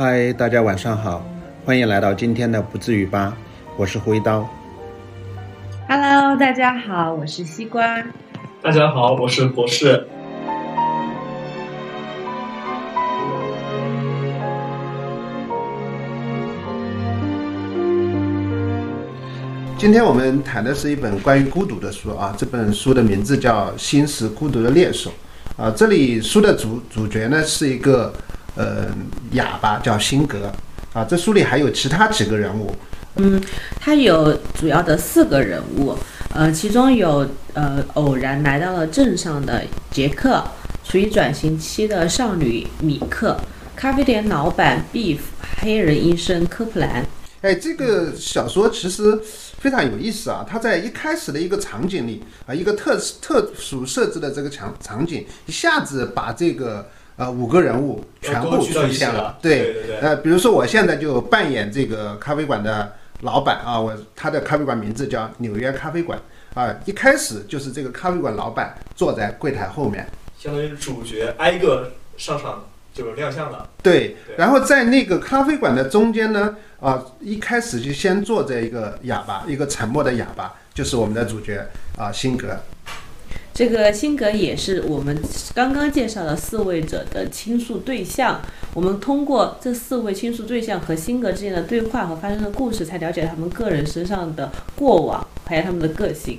嗨，大家晚上好，欢迎来到今天的不至于吧，我是挥刀。Hello，大家好，我是西瓜。大家好，我是博士。今天我们谈的是一本关于孤独的书啊，这本书的名字叫《心是孤独的猎手》啊。这里书的主主角呢是一个呃哑巴，叫辛格啊。这书里还有其他几个人物，嗯，他有主要的四个人物，呃，其中有呃偶然来到了镇上的杰克，处于转型期的少女米克，咖啡店老板 Beef，黑人医生科普兰。哎，这个小说其实非常有意思啊！它在一开始的一个场景里啊，一个特特殊设置的这个场场景，一下子把这个呃五个人物全部出现了对对对对呃，比如说我现在就扮演这个咖啡馆的老板啊，我他的咖啡馆名字叫纽约咖啡馆啊，一开始就是这个咖啡馆老板坐在柜台后面。相当于主角挨个上场就是亮相了。对对，然后在那个咖啡馆的中间呢，啊，一开始就先坐着一个哑巴，一个沉默的哑巴，就是我们的主角啊，辛格。这个辛格也是我们刚刚介绍的四位者的倾诉对象。我们通过这四位倾诉对象和辛格之间的对话和发生的故事，才了解他们个人身上的过往，还有他们的个性。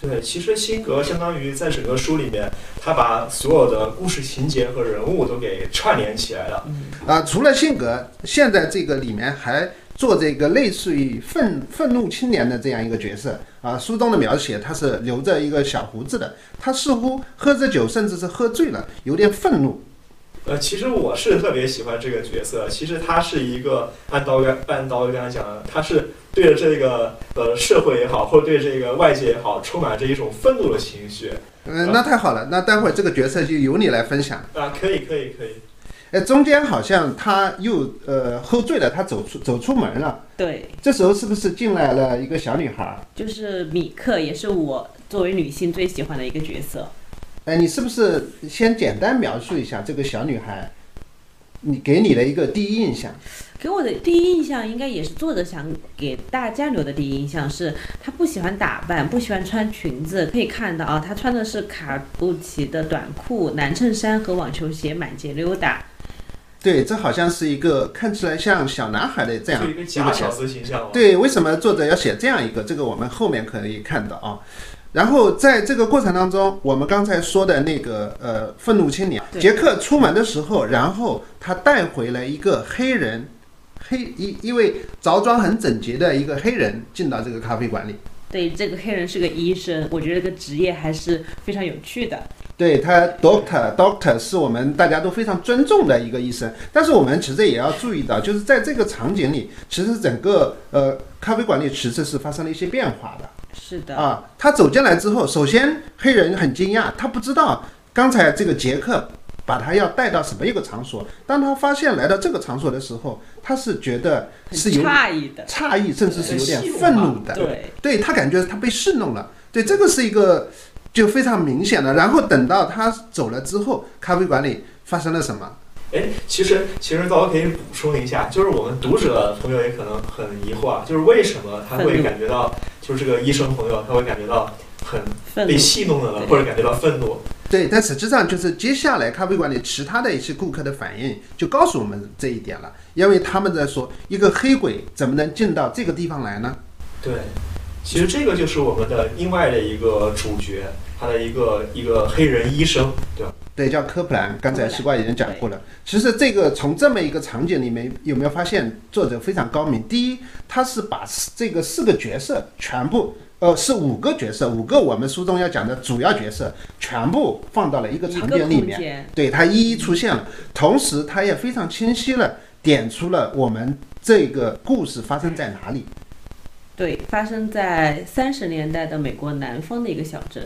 对，其实辛格相当于在整个书里面，他把所有的故事情节和人物都给串联起来了。啊，除了辛格，现在这个里面还做这个类似于愤愤怒青年的这样一个角色啊。书中的描写，他是留着一个小胡子的，他似乎喝着酒，甚至是喝醉了，有点愤怒。呃，其实我是特别喜欢这个角色。其实他是一个按道理按道理刚才讲的，他是对着这个呃社会也好，或者对这个外界也好，充满着一种愤怒的情绪。嗯、那太好了，那待会儿这个角色就由你来分享。啊，可以，可以，可以。哎，中间好像他又呃喝醉了，他走出走出门了。对，这时候是不是进来了一个小女孩？就是米克，也是我作为女性最喜欢的一个角色。哎，你是不是先简单描述一下这个小女孩？你给你的一个第一印象？给我的第一印象，应该也是作者想给大家留的第一印象是，她不喜欢打扮，不喜欢穿裙子。可以看到啊，她穿的是卡布奇的短裤、男衬衫和网球鞋，满街溜达。对，这好像是一个看起来像小男孩的这样一个假小角色。子形象嘛。对，为什么作者要写这样一个？这个我们后面可以看到啊。然后在这个过程当中，我们刚才说的那个呃愤怒青年杰克出门的时候，然后他带回了一个黑人，黑一一位着装很整洁的一个黑人进到这个咖啡馆里。对，这个黑人是个医生，我觉得这个职业还是非常有趣的。对他，doctor doctor 是我们大家都非常尊重的一个医生，但是我们其实也要注意到，就是在这个场景里，其实整个呃咖啡馆里其实是发生了一些变化的。是的，啊，他走进来之后，首先黑人很惊讶，他不知道刚才这个杰克把他要带到什么一个场所。当他发现来到这个场所的时候，他是觉得是有诧异的。诧异，甚至是有点愤怒的。对，对他感觉他被戏弄了。对，这个是一个就非常明显的。然后等到他走了之后，咖啡馆里发生了什么？哎，其实其实倒可以补充一下，就是我们读者朋友也可能很疑惑啊，就是为什么他会感觉到，就是这个医生朋友他会感觉到很被。戏弄了呢，或者感觉到愤怒。对，但实际上就是接下来咖啡馆里其他的一些顾客的反应就告诉我们这一点了，因为他们在说一个黑鬼怎么能进到这个地方来呢？对，其实这个就是我们的另外的一个主角，他的一个一个黑人医生，对吧？对，叫科普兰。刚才西瓜已经讲过了。其实这个从这么一个场景里面，有没有发现作者非常高明？第一，他是把这个四个角色全部，呃，是五个角色，五个我们书中要讲的主要角色，全部放到了一个场景里面。对，它一一出现了。同时，他也非常清晰了点出了我们这个故事发生在哪里。对，发生在三十年代的美国南方的一个小镇。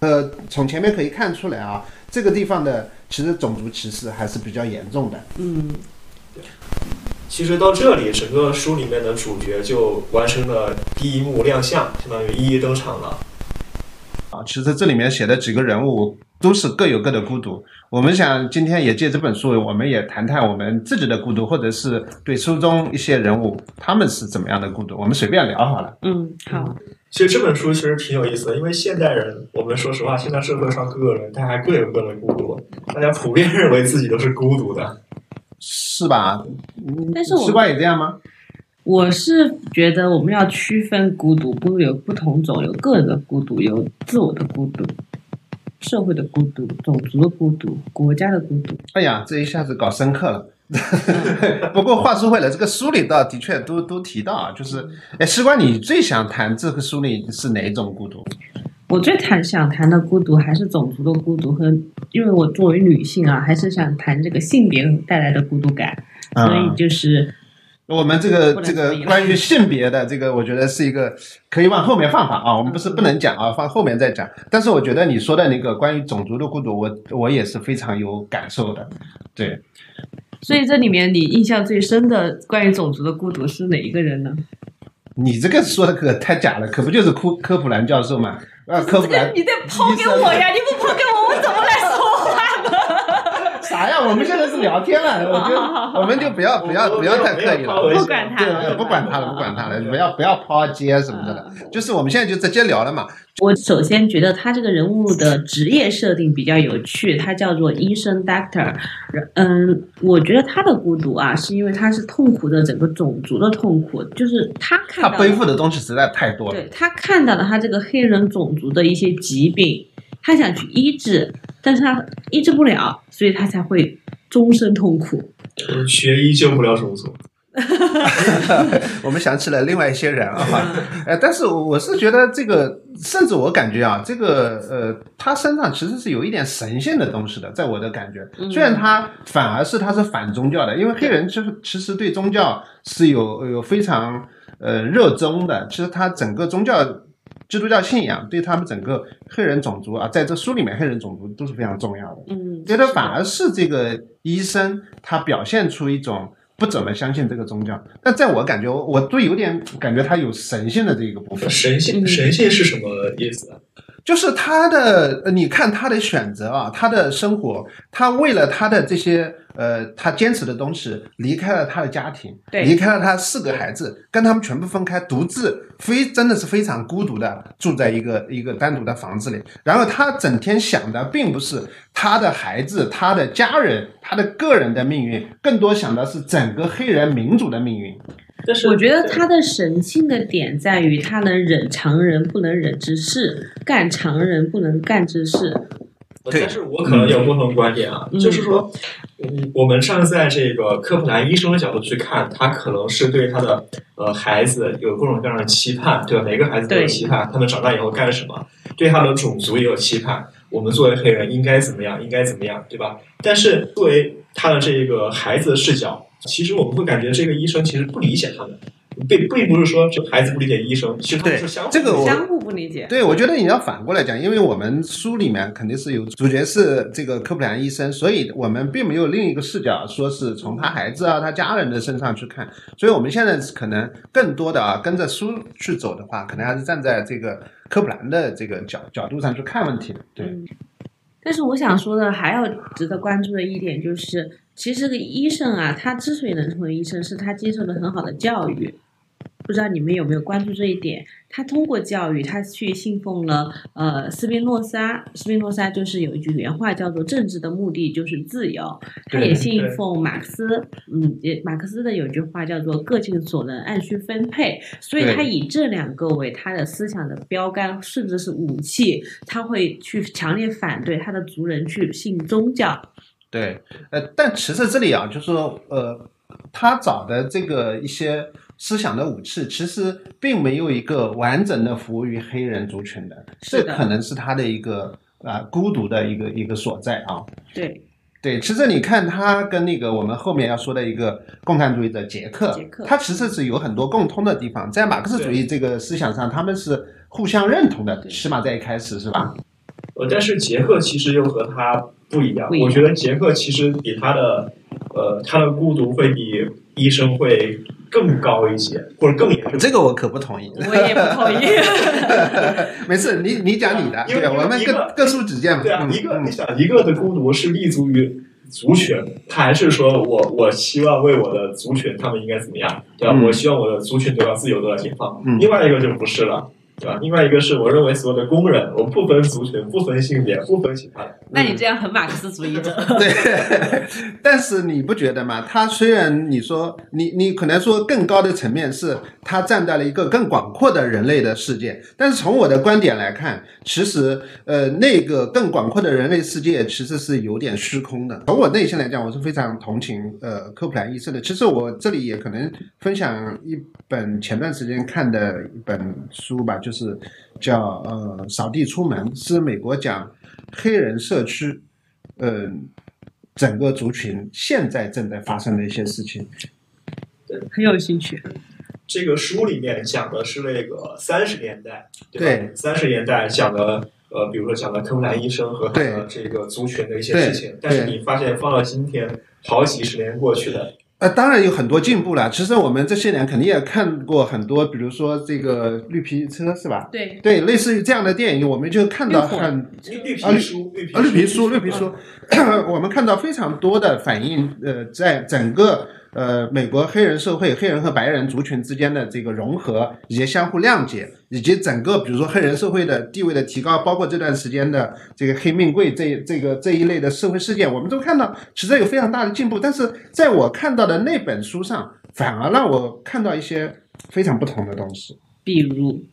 呃，从前面可以看出来啊，这个地方的其实种族歧视还是比较严重的。嗯，其实到这里，整个书里面的主角就完成了第一幕亮相，相当于一一登场了。啊，其实这里面写的几个人物，都是各有各的孤独。我们想今天也借这本书，我们也谈谈我们自己的孤独，或者是对书中一些人物他们是怎么样的孤独，我们随便聊好了。嗯，好，其实这本书其实挺有意思的，因为现代人，我们说实话，现在社会上各个人，大家各有各的孤独，大家普遍认为自己都是孤独的。是吧？但是我吃瓜也这样吗？我是觉得我们要区分孤独，不有不同种，有个人的孤独，有自我的孤独，社会的孤独，种族的孤独，国家的孤独。哎呀，这一下子搞深刻了。不过话说回来，这个书里倒的确都都提到啊，就是，哎，西瓜，你最想谈这个书里是哪一种孤独？我最谈想谈的孤独还是种族的孤独和，因为我作为女性啊，还是想谈这个性别带来的孤独感，所以嗯就是我们这个这个关于性别的这个，我觉得是一个可以往后面放放啊。我们不是不能讲啊，放后面再讲。但是我觉得你说的那个关于种族的孤独，我我也是非常有感受的。对，所以这里面你印象最深的关于种族的孤独是哪一个人呢？你这个说的可太假了，可不就是科科普兰教授嘛？啊，科普兰你得抛给我呀！你不抛给我？啥呀？我们现在是聊天了，我就我们就不要不要不要太刻意了。不管他对，不管他了，不管他了，不要不要抛接什么的了。就是我们现在就直接聊了嘛。我首先觉得他这个人物的职业设定比较有趣，他叫做医生 doctor。嗯，我觉得他的孤独啊，是因为他是痛苦的整个种族的痛苦，就是他看到的他背负的东西实在太多了。对他看到了他这个黑人种族的一些疾病，他想去医治，但是他医治不了，所以他才会终身痛苦。学医救不了种族。我们想起了另外一些人啊，呃，但是我是觉得这个，甚至我感觉啊，这个呃，他身上其实是有一点神性的东西的，在我的感觉，嗯虽然他反而是他是反宗教的，因为黑人其实其实对宗教是有有非常呃热衷的，其实他整个宗教。基督教信仰对他们整个黑人种族啊，在这书里面，黑人种族都是非常重要的。嗯，觉得反而是这个医生他表现出一种不怎么相信这个宗教，但在我感觉，我我都有点感觉他有神性的这个部分，神性嗯神性是什么意思啊？就是他的，呃你看他的选择啊，他的生活，他为了他的这些呃，他坚持的东西，离开了他的家庭，对离开了他四个孩子，跟他们全部分开，独自非真的是非常孤独的住在一个一个单独的房子里。然后他整天想的并不是他的孩子、他的家人、他的个人的命运，更多想的是整个黑人民族的命运。我觉得他的神性的点在于他能忍常人不能忍之事，干常人不能干之事。对但是我可能有不同观点啊，嗯就是说，嗯，我们站在这个科普兰医生的角度去看，他可能是对他的呃孩子有各种各样的期盼，对吧？每个孩子都有期盼，他们长大以后干什么？对他的种族也有期盼，我们作为黑人应该怎么样？应该怎么样，对吧？但是作为他的这个孩子的视角，其实我们会感觉这个医生其实不理解他们，并并不是说这孩子不理解医生，其实他们对是相互这个我相互不理解。对，我觉得你要反过来讲，因为我们书里面肯定是有主角是这个科普兰医生，所以我们并没有另一个视角，说是从他孩子啊、他家人的身上去看。所以我们现在可能更多的啊，跟着书去走的话，可能还是站在这个科普兰的这个角角度上去看问题的。对，嗯，但是我想说的还要值得关注的一点就是，其实这个医生啊，他之所以能成为医生，是他接受了很好的教育。不知道你们有没有关注这一点？他通过教育，他去信奉了呃斯宾诺莎。斯宾诺莎就是有一句原话叫做“政治的目的就是自由”，他也信奉马克思。嗯，也马克思的有句话叫做“各尽所能，按需分配”，所以他以这两个为他的思想的标杆，甚至是武器。他会去强烈反对他的族人去信宗教。对，呃，但其实这里啊，就是说，呃，他找的这个一些思想的武器，其实并没有一个完整的服务于黑人族群的，这可能是他的一个啊、孤独的一个一个所在啊。对，对，其实你看他跟那个我们后面要说的一个共产主义者杰克，捷克他其实是有很多共通的地方，在马克思主义这个思想上，他们是互相认同的，起码在一开始是吧？呃，但是杰克其实又和他不一样。不一样我觉得杰克其实比他的，呃，他的孤独会比医生会更高一些，或者更严重。这个我可不同意。我也不同意。没事，你你讲你的，因为对，我们各一个各抒己见嘛。对啊，嗯一个嗯你想一个的孤独是立足于族群，他还是说我我希望为我的族群他们应该怎么样，对吧？嗯我希望我的族群得到自由，得到解放。嗯另外一个就不是了。对吧？另外一个是我认为所有的工人，我不分族群、不分性别、不分其他的，那你这样很马克思主义者。对，但是你不觉得吗？他虽然你说你你可能说更高的层面是他站在了一个更广阔的人类的世界，但是从我的观点来看，其实呃那个更广阔的人类世界其实是有点虚空的。从我内心来讲，我是非常同情呃科普兰医生的。其实我这里也可能分享一本前段时间看的一本书吧，就是叫呃扫地出门，是美国讲黑人社区。嗯，整个族群现在正在发生的一些事情。对很有兴趣。这个书里面讲的是那个三十年代，对？三十年代讲的呃，比如说讲的科布兰医生和他的这个族群的一些事情，但是你发现放到今天，好几十年过去了，呃，当然有很多进步了。其实我们这些年肯定也看过很多，比如说这个绿皮车是吧？对，对，类似于这样的电影，我们就看到很绿皮书，绿皮啊，绿皮书，绿皮书，我们看到非常多的反映，呃，在整个呃美国黑人社会、黑人和白人族群之间的这个融合，以及相互谅解，以及整个比如说黑人社会的地位的提高，包括这段时间的这个黑命贵这这个这一类的社会事件，我们都看到其实有非常大的进步。但是在我看到的那本书上，反而让我看到一些非常不同的东西。比如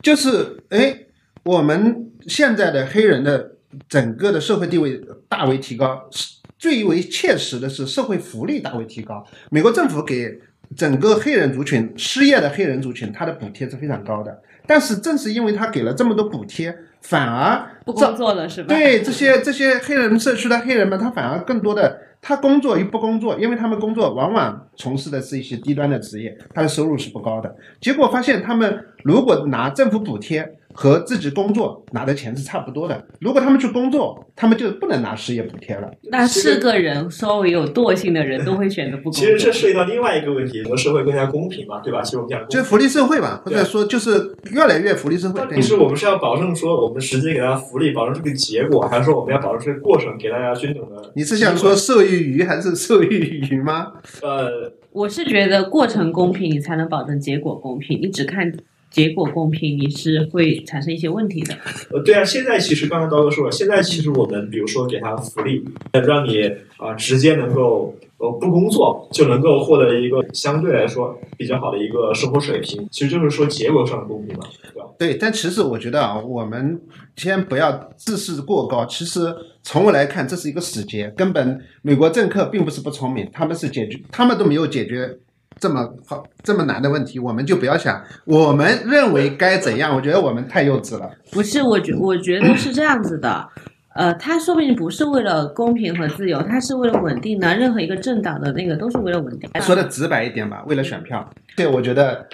就是哎，我们现在的黑人的整个的社会地位大为提高，是最为切实的是社会福利大为提高。美国政府给整个黑人族群失业的黑人族群，他的补贴是非常高的。但是正是因为他给了这么多补贴，反而不工作了是吧？对这些这些黑人社区的黑人们，他反而更多的他工作与不工作，因为他们工作往往从事的是一些低端的职业，他的收入是不高的。结果发现他们如果拿政府补贴和自己工作拿的钱是差不多的，如果他们去工作，他们就不能拿失业补贴了。那是个人稍微有惰性的人都会选择不工作。其实这涉及到另外一个问题，和社会更加公平嘛，对吧？其实我们讲就是福利社会嘛，或者说就是越来越福利社会。对到底是我们是要保证说我们直接给大家福利，保证这个结果，还是说我们要保证这个过程，给大家均等的？你是想说受益于还是受益于吗？呃，我是觉得过程公平，你才能保证结果公平。你只看结果公平，你是会产生一些问题的。呃，对啊，现在其实刚才刀哥说了，现在其实我们比如说给他福利，呃让你啊、直接能够呃不工作就能够获得一个相对来说比较好的一个生活水平，其实就是说结果上的公平嘛，对吧？对，但其实我觉得啊，我们先不要自视过高。其实从我来看，这是一个死结，根本美国政客并不是不聪明，他们是解决，他们都没有解决这么好这么难的问题，我们就不要想我们认为该怎样。我觉得我们太幼稚了。不是，我觉我觉得是这样子的。呃，他说不定不是为了公平和自由，他是为了稳定的。任何一个政党的那个都是为了稳定。说的直白一点吧，为了选票，对我觉得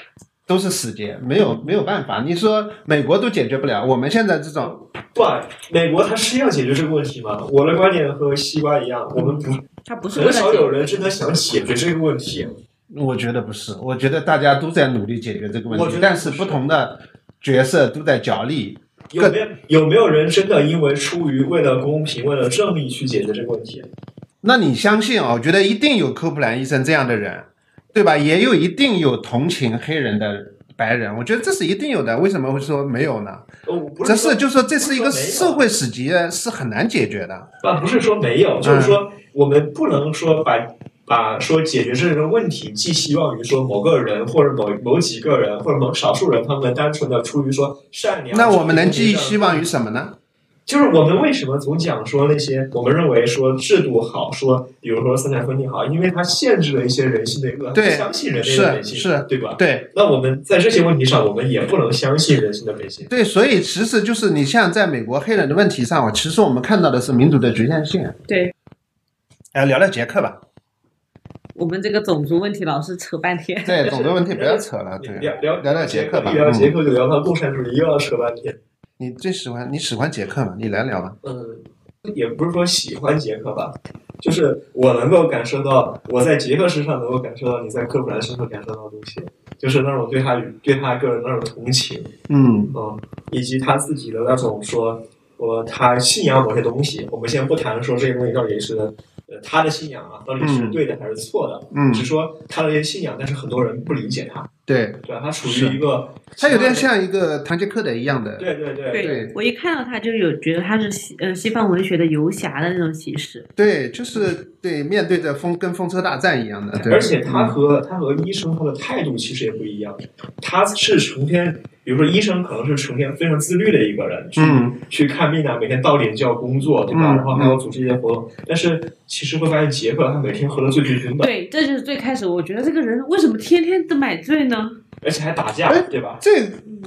都是死结，没有没有办法。你说美国都解决不了，我们现在这种不，美国它是要解决这个问题吗？我的观点和西瓜一样，我们不他不是很少有人真的想解决这个问题。我觉得不是，我觉得大家都在努力解决这个问题但是不同的角色都在角力。有没有有没有人真的因为出于为了公平、为了正义去解决这个问题？那你相信啊？我觉得一定有科普兰医生这样的人，对吧？也有一定有同情黑人的白人，我觉得这是一定有的。为什么会说没有呢？哦，是这是就说这是一个社会死结，是很难解决的。啊，不是说没有，就是说我们不能说把把说解决这个问题寄希望于说某个人或者某某几个人或者某少数人，他们单纯的出于说善良。那我们能寄希望于什么呢？就是我们为什么总讲说那些我们认为说制度好，说比如说三权分立好，因为它限制了一些人性的恶，对不相信人类的本性，是是对吧？对那我们在这些问题上，我们也不能相信人性的本性。对，所以其实就是你像在美国黑人的问题上，其实我们看到的是民主的局限性。对哎，聊聊捷克吧。我们这个种族问题老是扯半天。对，种族问题不要扯了。对，聊聊聊聊杰克吧。一聊捷嗯，克就聊到共产主义，又要扯半天。你最喜欢你喜欢杰克吗？你来聊吧。嗯，也不是说喜欢杰克吧，就是我能够感受到，我在杰克身上能够感受到你在克普兰身上感受到的东西，就是那种对他与对他个人那种同情，嗯嗯，以及他自己的那种说，我他信仰某些东西。我们先不谈说这些东西到底是呃他的信仰啊，到底是嗯。对的还是错的，嗯，只说他的这些信仰，但是很多人不理解他，对，对吧？他属于一个，他有点，像一个堂吉诃德一样的，对对对对我一看到他就有觉得他是西呃西方文学的游侠的那种形式。对，就是对面对着风跟风车大战一样的，对，而且他嗯和、他和医生他的态度其实也不一样，他是成天，比如说医生可能是成天非常自律的一个人，去、嗯去看病啊，每天到点就要工作，对吧？嗯然后还要组织一些活动，但是其实会发现杰克他每天喝的醉醺醺的，对，这就是最开始我觉得这个人为什么天天都买醉呢？而且还打架哎，对吧？这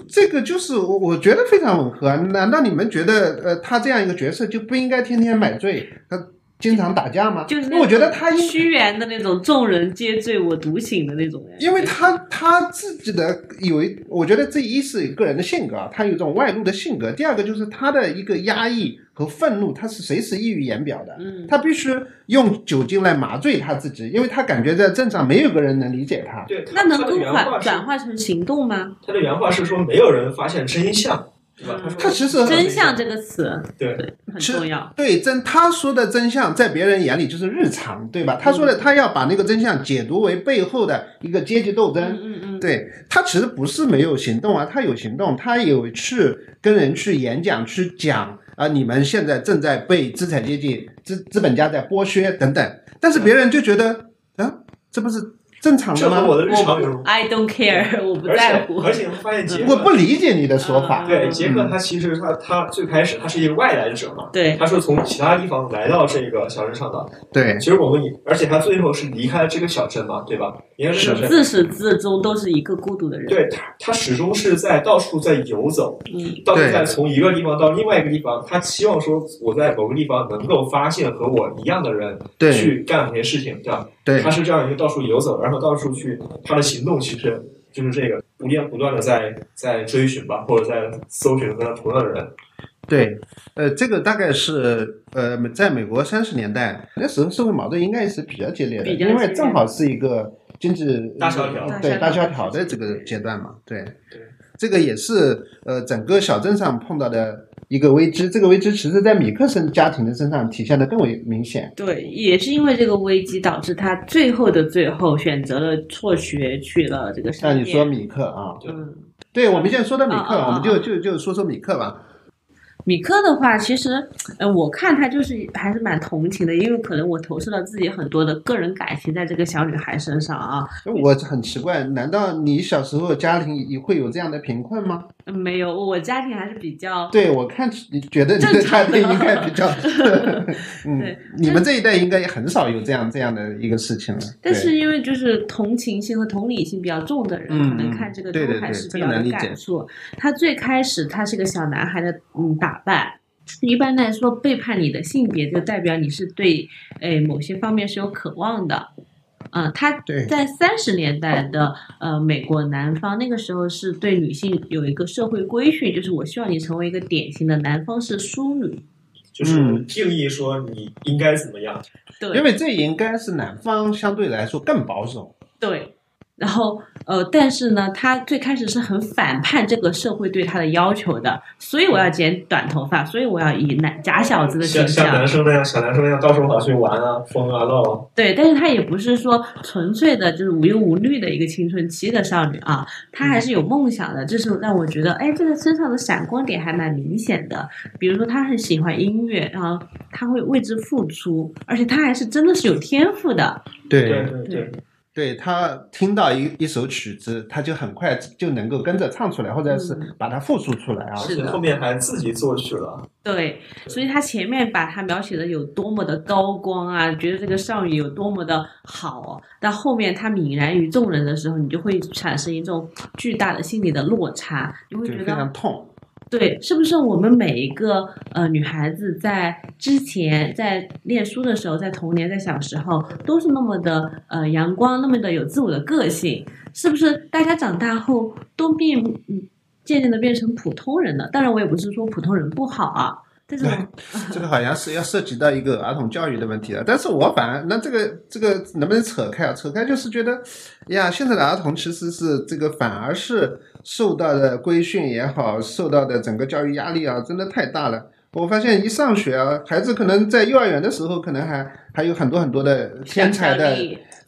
这个就是我我觉得非常吻合啊。难道你们觉得呃他这样一个角色就不应该天天买醉，他经常打架吗？就是我觉得他应虚圆的那种众人皆醉我独醒的那种人。因为他他自己的有一，我觉得这一是个人的性格啊，他有一种外露的性格。第二个就是他的一个压抑和愤怒，他是随时溢于言表的。嗯，他必须用酒精来麻醉他自己，因为他感觉在镇上没有个人能理解他。对，那能够转转化成行动吗？他的原话是说没有人发现真相，对吧？他其实真相这个词对很重要。对真他说的真相，在别人眼里就是日常，对吧？他说的他要把那个真相解读为背后的一个阶级斗争。嗯嗯嗯，对他其实不是没有行动啊，他有行动，他有去跟人去演讲，去讲啊，你们现在正在被资产阶级、资资本家在剥削等等，但是别人就觉得啊，这不是正常的吗？这和我的日常有。I don't care，我不而在乎。且而且你会发现杰克，我不理解你的说法。嗯对杰克他其实他他最开始他是一个外来者嘛，对他是从其他地方来到这个小镇上的。对其实我们以，而且他最后是离开了这个小镇嘛，对吧？离开这个小镇，自始至终都是一个孤独的人。对他他始终是在到处在游走，嗯，到处在从一个地方到另外一个地方，他期望说我在某个地方能够发现和我一样的人，对去干某些事情，对吧？对。他是这样一个到处游走，然后到处去，他的行动其实就是这个不断不断的在在追寻吧，或者在搜寻和他同样的人。对，呃，这个大概是呃，在美国三十年代那时候社会矛盾应该是比较激烈的，因为正好是一个经济大萧条对大萧条条的这个阶段嘛，对对，这个也是呃整个小镇上碰到的一个危机，这个危机其实在米克森家庭的身上体现的更为明显。对，也是因为这个危机导致他最后的最后选择了辍学去了这个商业。像你说米克啊，嗯，对，我们现在说到米克，我们就就就说说米克吧。米克的话，其实，呃，我看他就是还是蛮同情的，因为可能我投射了自己很多的个人感情在这个小女孩身上啊。我很奇怪，难道你小时候家庭也会有这样的贫困吗？嗯没有，我家庭还是比较对，我看你觉得你的家庭应该比较，嗯对，你们这一代应该也很少有这样这样的一个事情了。但是因为就是同情心和同理心比较重的人，嗯可能看这个都还是比较感触。他最开始他是个小男孩的嗯打扮。一般来说，背叛你的性别就代表你是对诶某些方面是有渴望的。嗯、他对在三十年代的呃美国南方，那个时候是对女性有一个社会规训，就是我希望你成为一个典型的南方式淑女。就是嗯定义说你应该怎么样，对，因为这应该是南方相对来说更保守。对，然后呃，但是呢，他最开始是很反叛这个社会对他的要求的，所以我要剪短头发，所以我要以男假小子的形象像男，生那样，小男生那样到处跑去玩啊、疯啊、闹啊。对，但是他也不是说纯粹的就是无忧无虑的一个青春期的少女啊，她还是有梦想的，这是让我觉得，哎，这个身上的闪光点还蛮明显的。比如说，她很喜欢音乐，然后她会为之付出，而且她还是真的是有天赋的。对对对对，对，他听到一一首曲子，他就很快就能够跟着唱出来，或者是嗯把它复述出来啊。是的后面还自己作曲了。对，所以他前面把他描写的有多么的高光啊，觉得这个少女有多么的好哦，到后面他泯然于众人的时候，你就会产生一种巨大的心理的落差，你会觉得非常痛。对，是不是我们每一个呃女孩子在之前在念书的时候，在童年在小时候都是那么的呃阳光，那么的有自我的个性，是不是？大家长大后都变嗯渐渐的变成普通人了。当然，我也不是说普通人不好啊，但是 这个好像是要涉及到一个儿童教育的问题了，但是我反而那这个这个能不能扯开啊？扯开就是觉得，呀，现在的儿童其实是这个反而是受到的规训也好，受到的整个教育压力啊，真的太大了。我发现一上学啊，孩子可能在幼儿园的时候，可能还还有很多很多的天才的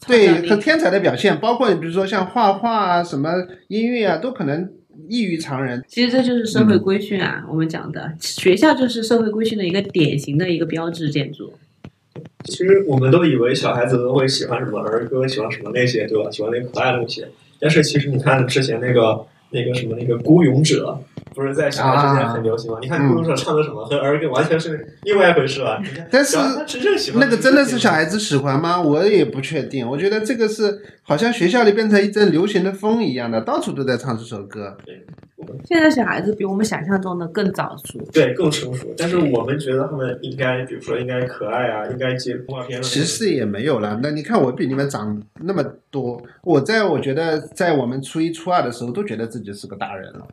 对创造力和天才的表现，包括你比如说像画画啊、什么音乐啊，都可能异于常人。其实这就是社会规训啊，我们讲的学校就是社会规训的一个典型的一个标志建筑。其实我们都以为小孩子都会喜欢什么儿歌，喜欢什么那些，对吧？喜欢那可爱的东西。但是其实你看之前那个那个什么那个孤勇者，不是在小孩之间很流行吗？你看孤勇者唱的什么，和儿歌完全是另外一回事了。但是那个真的是小孩。子喜欢吗？我也不确定。我觉得这个是好像学校里变成一阵流行的风一样的，到处都在唱这首歌。对现在小孩子比我们想象中的更早熟。对，更成熟。但是我们觉得他们应该，比如说应该可爱啊，应该接动画片。其实也没有了。那你看我比你们长那么多，我在我觉得在我们初一初二的时候都觉得自己是个大人了。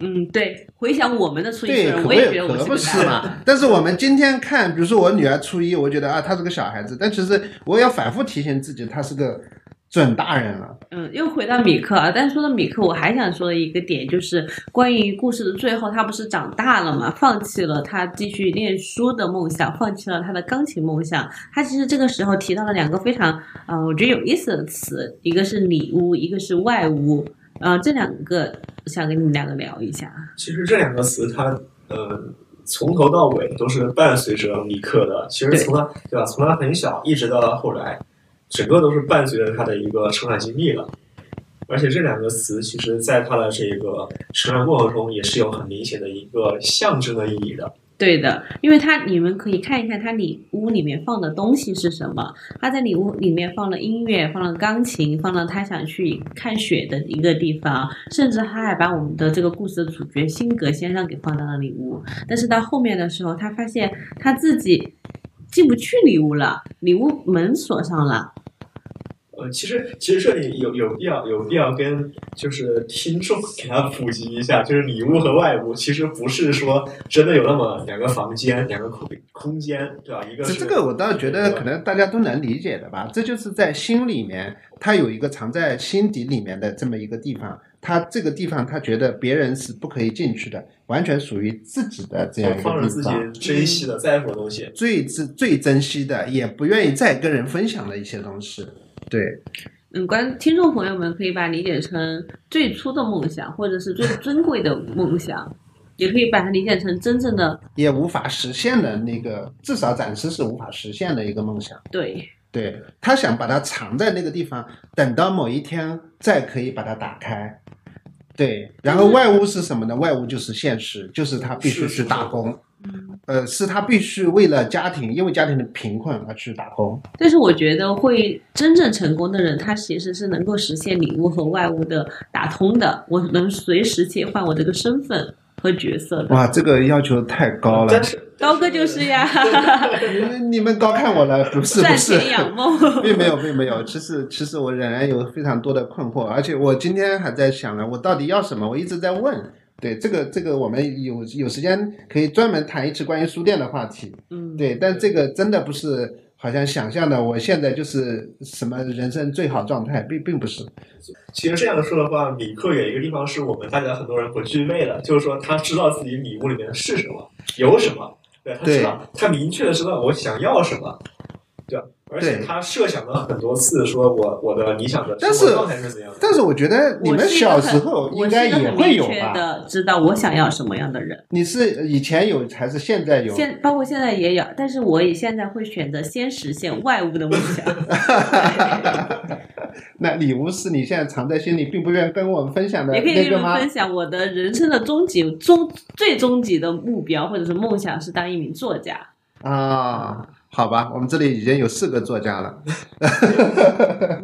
嗯，对，回想我们的初一，初二，我也觉得我可不是个大人。嘛？但是我们今天看，比如说我女儿初一，我觉得啊，她是个小孩子，但其实我要反复提醒自己，她是个准大人了。嗯，又回到米克啊，但是说到米克，我还想说的一个点就是关于故事的最后，他不是长大了嘛，放弃了他继续念书的梦想，放弃了他的钢琴梦想。他其实这个时候提到了两个非常，呃，我觉得有意思的词，一个是里屋，一个是外屋。呃，这两个想跟你们两个聊一下。其实这两个词它，呃，从头到尾都是伴随着米克的。其实从他对吧，从他很小一直到后来，整个都是伴随着他的一个成长经历了。而且这两个词，其实在他的这个成长过程中，也是有很明显的一个象征的意义的。对的，因为它你们可以看一看它里屋里面放的东西是什么。他在里屋里面放了音乐，放了钢琴，放了他想去看雪的一个地方，甚至他还把我们的这个故事的主角辛格先生给放到了里屋。但是到后面的时候，他发现他自己进不去里屋了，里屋门锁上了。呃，其实其实这里有有必要有必要跟就是听众给他普及一下，就是里屋和外屋其实不是说真的有那么两个房间、两个空空间，对吧？一个是这这个我倒觉得可能大家都能理解的吧，这就是在心里面，他有一个藏在心底里面的这么一个地方，他这个地方他觉得别人是不可以进去的，完全属于自己的这样一个放着自己地方。珍惜的在乎的东西。最最最珍惜的，也不愿意再跟人分享的一些东西，对，嗯，观听众朋友们可以把它理解成最初的梦想，或者是最尊贵的梦想，也可以把它理解成真正的也无法实现的那个，至少暂时是无法实现的一个梦想。对。对他想把它藏在那个地方，等到某一天再可以把它打开。对，然后外物是什么呢？外物就是现实，就是他必须去打工。嗯，呃，是他必须为了家庭，因为家庭的贫困而去打工。但是我觉得会真正成功的人，他其实是能够实现里屋和外屋的打通的。我能随时切换我这个身份和角色的。哇，这个要求太高了但。是 高哥就是呀，你们你们高看我了，不是不赚是。钱养梦。并没有，并没有。其实，其实我仍然有非常多的困惑，而且我今天还在想呢，我到底要什么？我一直在问。对这个，这个我们有有时间可以专门谈一次关于书店的话题。嗯，对，但这个真的不是好像想象的，我现在就是什么人生最好状态，并并不是。其实这样说的话，米克有一个地方是我们大家很多人不具备的，就是说他知道自己礼物里面是什么，有什么，对他知道，他明确的知道我想要什么，对吧？而且他设想了很多次，说我我的理想的但是生活状态是怎样的。但是我觉得你们小时候应该也会有吧？的知道我想要什么样的人。你是以前有还是现在有？现包括现在也有，但是我也现在会选择先实现外物的梦想。那礼物是你现在藏在心里，并不愿意跟我们分享的也可以那个吗跟你们分？享我的人生的终极终最终极的目标或者是梦想是当一名作家。啊，好吧，我们这里已经有四个作家了。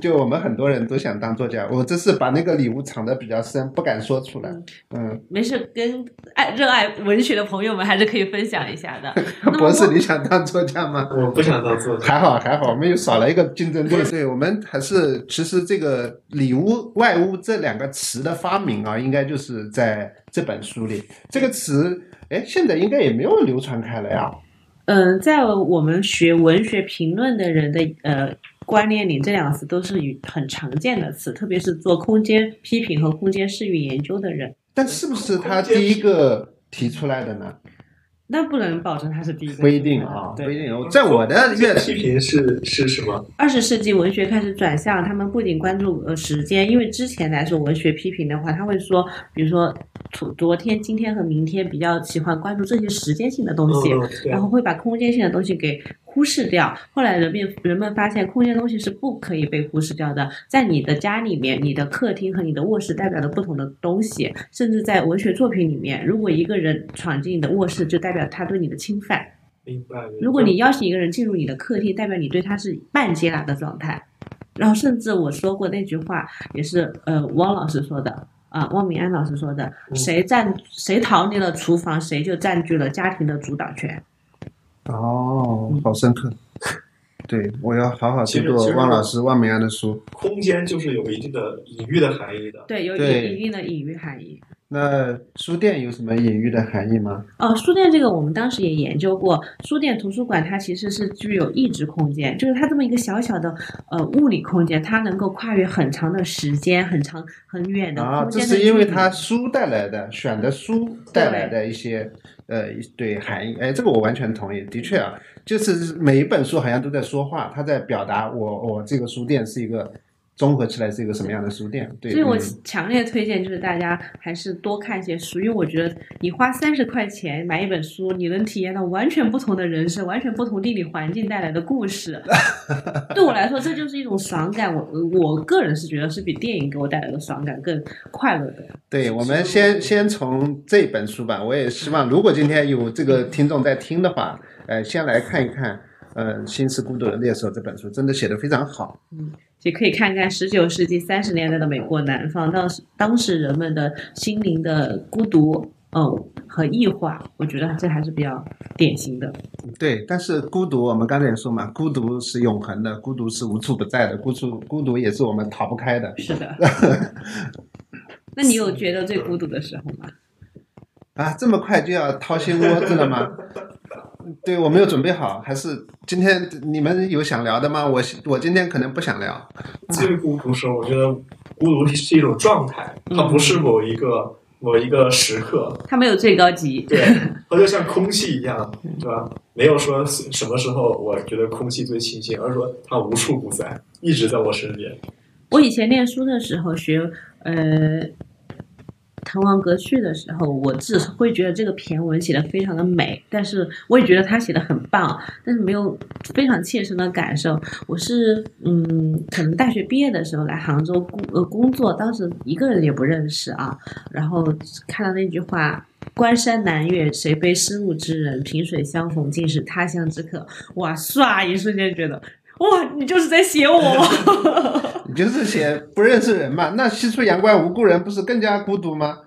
就我们很多人都想当作家，我这是把那个礼物藏的比较深，不敢说出来。嗯，没事，跟爱热爱文学的朋友们还是可以分享一下的。博士，你想当作家吗？我不想当作家。还好还好，我们又少了一个竞争对手。对，我们还是其实这个里屋外屋这两个词的发明啊，应该就是在这本书里。这个词，哎，现在应该也没有流传开了呀。嗯，在我们学文学评论的人的呃观念里，这两个词都是很常见的词，特别是做空间批评和空间视域研究的人，但是不是他第一个提出来的呢？那不能保证它是第一个。不一定啊，不，一定。在我的阅批评是是什么？二十世纪文学开始转向，他们不仅关注呃时间，因为之前来说文学批评的话，他会说，比如说昨昨天、今天和明天比较喜欢关注这些时间性的东西，嗯，然后会把空间性的东西给忽视掉。后来人们人们发现，空间东西是不可以被忽视掉的。在你的家里面，你的客厅和你的卧室代表了不同的东西，甚至在文学作品里面，如果一个人闯进你的卧室，就代表他对你的侵犯。明白。如果你邀请一个人进入你的客厅，代表你对他是半接纳的状态。然后，甚至我说过那句话，也是呃汪老师说的啊，汪明安老师说的，嗯谁占谁逃离了厨房，谁就占据了家庭的主导权。哦，好深刻。对，我要好好去读汪老师、汪明安的书。空间就是有一定的隐喻的含义的。对，有对一一定的隐喻含义。那书店有什么隐喻的含义吗？哦，书店这个我们当时也研究过，书店、图书馆它其实是具有意志空间，就是它这么一个小小的呃物理空间，它能够跨越很长的时间、很长很远的啊，空间的这是因为它书带来的选的书带来的一些呃一对含义。哎，这个我完全同意。的确啊，就是每一本书好像都在说话，它在表达我我这个书店是一个综合起来是一个什么样的书店。对，所以我嗯强烈推荐就是大家还是多看一些书，因为我觉得你花三十块钱买一本书，你能体验到完全不同的人生、完全不同地理环境带来的故事。对我来说，这就是一种爽感。我我个人是觉得是比电影给我带来的爽感更快乐的。对，我们先先从这本书吧。我也希望，如果今天有这个听众在听的话，呃，先来看一看，呃，《心是孤独的猎手》这本书，真的写的非常好。嗯也可以看看十九世纪三十年代的美国南方，当时当时人们的心灵的孤独，嗯和异化，我觉得这还是比较典型的。对，但是孤独，我们刚才也说嘛，孤独是永恒的，孤独是无处不在的，孤独孤独也是我们逃不开的。是的。那你有觉得最孤独的时候吗？啊，这么快就要掏心窝子了吗？对我没有准备好，还是今天你们有想聊的吗？我我今天可能不想聊。最孤独时候，我觉得孤独是一种状态，它不是某一个某一个时刻。它没有最高级。对，它就像空气一样，对吧？没有说什么时候我觉得空气最清新，而是说它无处不在，一直在我身边。我以前念书的时候学呃《滕王阁序》的时候，我只会觉得这个骈文写的非常的美，但是我也觉得他写的很棒，但是没有非常切身的感受。我是嗯，可能大学毕业的时候来杭州工呃工作，当时一个人也不认识啊，然后看到那句话。关山难越，谁非失路之人？萍水相逢，尽是他乡之客。哇，唰，一瞬间觉得，哇，你就是在写我。你就是写不认识人嘛？那西出阳关无故人，不是更加孤独吗？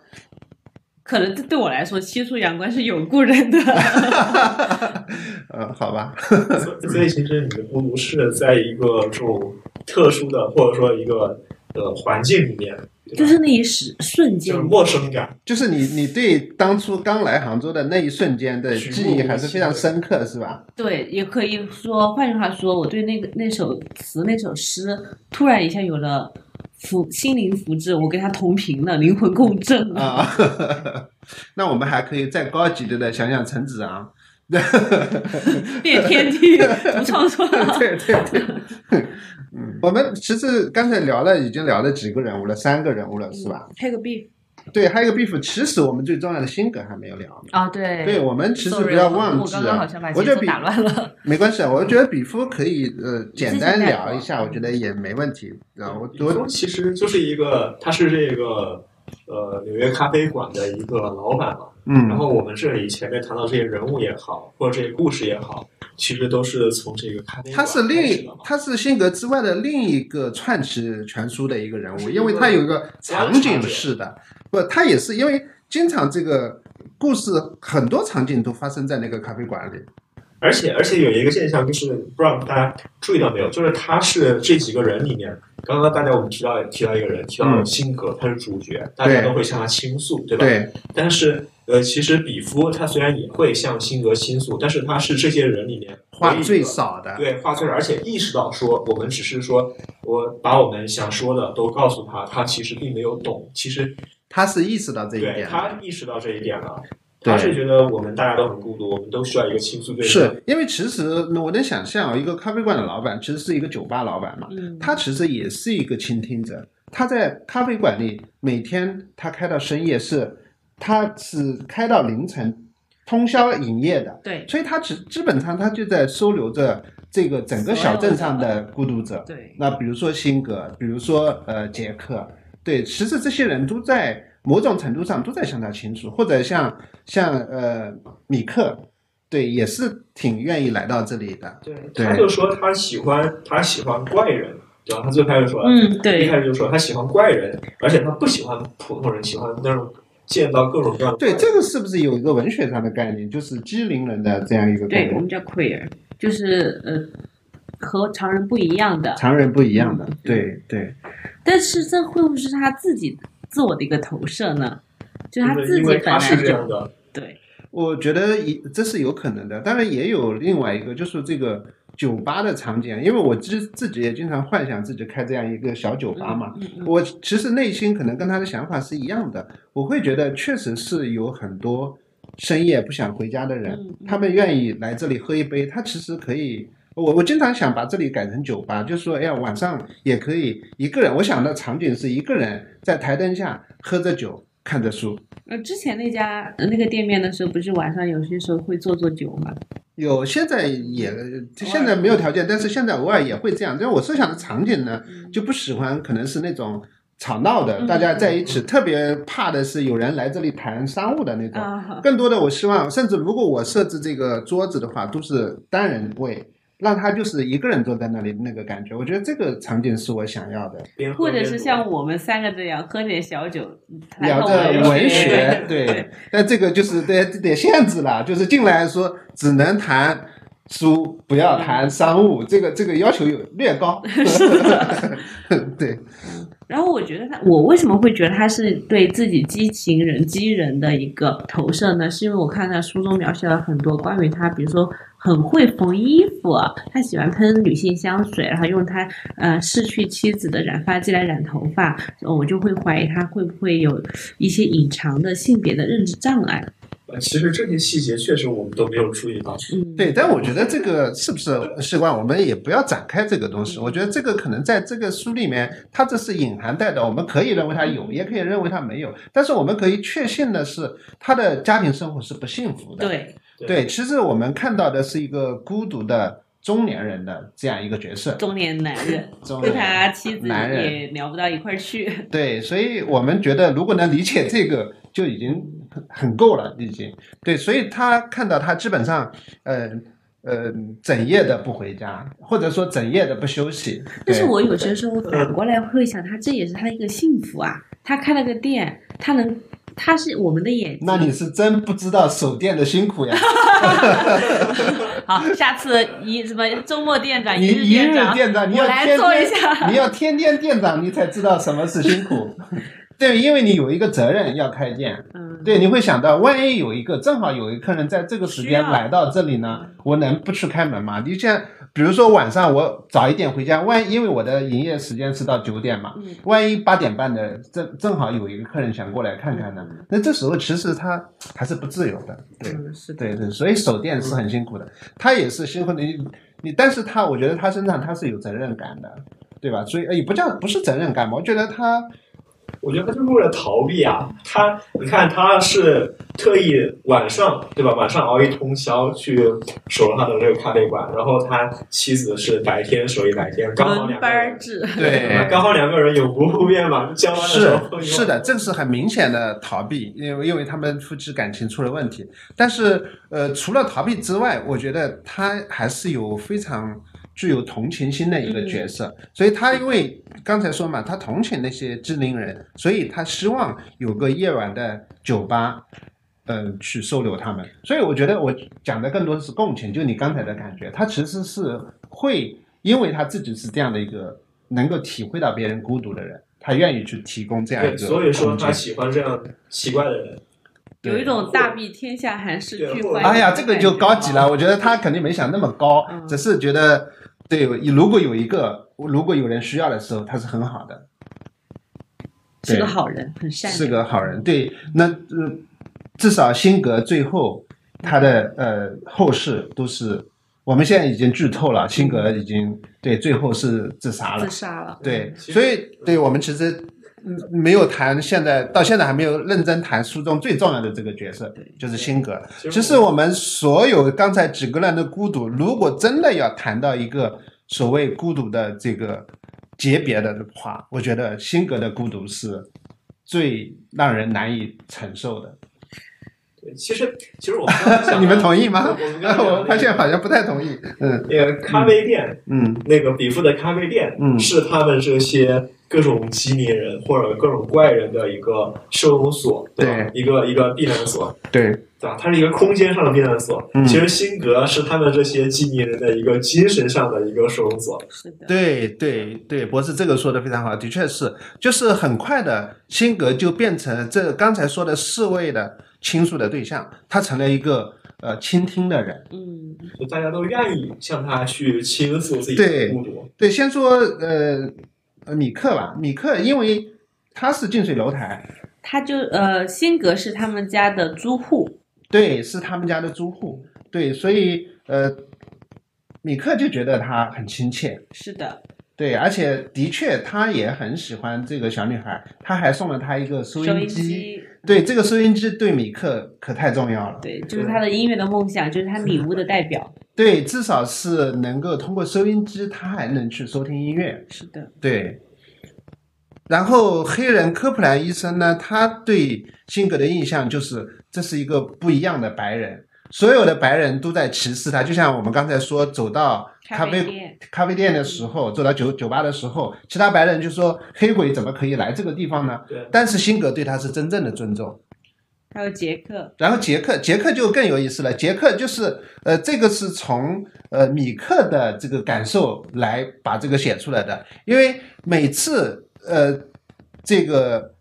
可能对我来说，西出阳关是有故人的。呃，好吧，所以，所以其实你的孤独是在一个这种特殊的，或者说一个呃环境里面，就是那一时瞬间就是，陌生感。就是你你对当初刚来杭州的那一瞬间的记忆还是非常深刻，是吧？对，也可以说，换句话说，我对那个那首词、那首诗，突然一下有了福心灵福祉，我跟他同频了，灵魂共振了。啊，那我们还可以再高级的的想想陈子昂，变天地独创作。对对对，嗯，我们其实刚才聊了，已经聊了几个人物了，三个人物了，是吧？配个 B 对，还有一个 beef，其实我们最重要的性格还没有聊呢。啊，对对，我们其实不要我忘记我刚刚好啊像把，我觉得打乱了。没关系啊，我觉得比夫可以呃简单聊一下，我觉得也没问题啊。我我其实就是一个，他是这个呃纽约咖啡馆的一个老板嘛。嗯然后我们这里前面谈到这些人物也好，或者这些故事也好，其实都是从这个咖啡馆他是另他是辛格之外的另一个串起全书的一个人物，因为他有一个场景式的，不，他也是因为经常这个故事很多场景都发生在那个咖啡馆里。而且而且有一个现象，就是不知道大家注意到没有，就是他是这几个人里面，刚刚大家我们提到提到一个人，提到辛格，他是主角，大家都会向他倾诉，对吧？对，但是呃，其实比夫他虽然也会向辛格倾诉，但是他是这些人里面话最少的。对，话最少，而且意识到说，我们只是说我把我们想说的都告诉他，他其实并没有懂，其实他是意识到这一点的。他意识到这一点了，对他是觉得我们大家都很孤独，我们都需要一个倾诉对象。是因为其实我能想象，一个咖啡馆的老板其实是一个酒吧老板嘛，嗯，他其实也是一个倾听者。他在咖啡馆里每天他开到深夜是，他是开到凌晨，通宵营业的，对所以他只基本上他就在收留着这个整个小镇上的孤独者。对，那比如说辛格，比如说呃杰克，对，其实这些人都在某种程度上都在向他倾诉，或者像像呃米克，对，也是挺愿意来到这里的。对，对他就说他喜欢他喜欢怪人，对吧？他最开始说，嗯，对一，开始就说他喜欢怪人，而且他不喜欢普通人，喜欢那种见到各种各样的对，这个是不是有一个文学上的概念，就是机灵人的这样一个概对，我？们叫 queer，就是呃和常人不一样的。常人不一样的，对对，但是这会不会是他自己自我的一个投射呢？就他自己本来就，对，我觉得一这是有可能的。当然也有另外一个，就是这个酒吧的场景，因为我自自己也经常幻想自己开这样一个小酒吧嘛。我其实内心可能跟他的想法是一样的，我会觉得确实是有很多深夜不想回家的人，他们愿意来这里喝一杯，他其实可以。我我经常想把这里改成酒吧，就是说，哎呀，晚上也可以一个人。我想的场景是一个人在台灯下喝着酒，看着书。呃，之前那家呃那个店面的时候，不是晚上有些时候会做做酒吗？有，现在也现在没有条件，但是现在偶尔也会这样。但我设想的场景呢，就不喜欢可能是那种吵闹的，嗯大家在一起，特别怕的是有人来这里谈商务的那种。啊，更多的，我希望，甚至如果我设置这个桌子的话，都是单人位，让他就是一个人坐在那里那个感觉。我觉得这个场景是我想要的，或者是像我们三个这样喝点小酒，谈聊谈着文学，对对。但这个就是得得限制了，就是进来说只能谈书，不要谈商务，这个这个要求有略高。对，然后我觉得他，我为什么会觉得他是对自己激情人、激人的一个投射呢？是因为我看到书中描写了很多关于他，比如说很会缝衣服，他喜欢喷女性香水，然后用他呃逝去妻子的染发剂来染头发，我就会怀疑他会不会有一些隐藏的性别的认知障碍。呃其实这些细节确实我们都没有注意到。嗯，对，但我觉得这个是不是习惯，我们也不要展开这个东西。我觉得这个可能在这个书里面，它这是隐含带的，我们可以认为它有，也可以认为它没有。但是我们可以确信的是，他的家庭生活是不幸福的。对，对，其实我们看到的是一个孤独的中年人的这样一个角色。中年男人中跟他妻子男人也聊不到一块儿去。对，所以我们觉得如果能理解这个，就已经很很够了，已经。对，所以他看到他基本上，呃呃，整夜的不回家，或者说整夜的不休息。但是我有些时候反过来会想，他这也是他的一个幸福啊。他开了个店，他能，他是我们的眼睛。那你是真不知道守店的辛苦呀！好，下次一什么周末店长，你日一日长，店长，你我来做一天，下。你要天天店长，你才知道什么是辛苦。对，因为你有一个责任要开店，嗯，对，你会想到，万一有一个正好有一个客人在这个时间来到这里呢，我能不去开门吗？你像比如说晚上我早一点回家，万一因为我的营业时间是到九点嘛，嗯万一八点半的正正好有一个客人想过来看看呢，那这时候其实他还是不自由的，对。嗯，是的，对对，所以守店是很辛苦的，他也是辛苦的。你你，但是他我觉得他身上他是有责任感的，对吧？所以呃也不叫不是责任感吧，我觉得他我觉得他就是为了逃避啊。他，你看他是特意晚上对吧？晚上熬一通宵去守了他的这个咖啡馆，然后他妻子是白天守一白天，刚好两个人。班制，对刚好两个人永不覆面嘛，就交完的时是候是的，这是很明显的逃避，因为因为他们夫妻感情出了问题。但是呃，除了逃避之外，我觉得他还是有非常具有同情心的一个角色。所以他因为刚才说嘛，他同情那些知龄人，所以他希望有个夜晚的酒吧。嗯，去收留他们，所以我觉得我讲的更多的是共情，就你刚才的感觉，他其实是会，因为他自己是这样的一个能够体会到别人孤独的人，他愿意去提供这样一对，个所以说他喜欢这样奇怪的人。有一种大庇天下寒士俱欢。哎呀，这个就高级了。我觉得他肯定没想那么高，嗯只是觉得，对，如果有一个，如果有人需要的时候，他是很好的，是个好人，很善良。是个好人。对，那呃，至少辛格最后他的呃后事都是，我们现在已经剧透了，辛格已经对最后是自杀了自。杀了。对，所以对我们其实嗯没有谈，现在到现在还没有认真谈书中最重要的这个角色，就是辛格。其实我们所有刚才几个人的孤独，如果真的要谈到一个所谓孤独的这个级别的话，我觉得辛格的孤独是最让人难以承受的。对，其实其实我 你们同意吗我我们刚刚 我发现好像不太同意。嗯那个咖啡店，嗯那个比夫的咖啡店，嗯是他们这些各种机灵人或者各种怪人的一个收容所，对吧？一个一个避难所，对，对吧？它是一个空间上的避难所。嗯其实辛格是他们这些机灵人的一个精神上的一个收容所。是的。对对对，博士这个说的非常好，的确是，就是很快的，辛格就变成这刚才说的四位的倾诉的对象，他成了一个呃倾听的人。嗯，就大家都愿意向他去倾诉自己的孤独。对，先说呃呃米克吧，米克因为他是近水楼台，他就呃，辛格是他们家的租户。对，是他们家的租户，对，所以呃米克就觉得他很亲切，是的，对，而且的确他也很喜欢这个小女孩，他还送了她一个收收音。机，对，这个收音机对米克可太重要了。对，就是他的音乐的梦想，就是他礼物的代表。对，至少是能够通过收音机，他还能去收听音乐。是的，对。然后黑人科普兰医生呢，他对辛格的印象就是这是一个不一样的白人，所有的白人都在歧视他。就像我们刚才说，走到咖咖啡咖啡店的时候，走到酒酒吧的时候，其他白人就说黑鬼怎么可以来这个地方呢？对，但是辛格对他是真正的尊重。还有杰克，然后杰克，杰克就更有意思了。杰克就是，呃，这个是从呃米克的这个感受来把这个写出来的。因为每次呃这个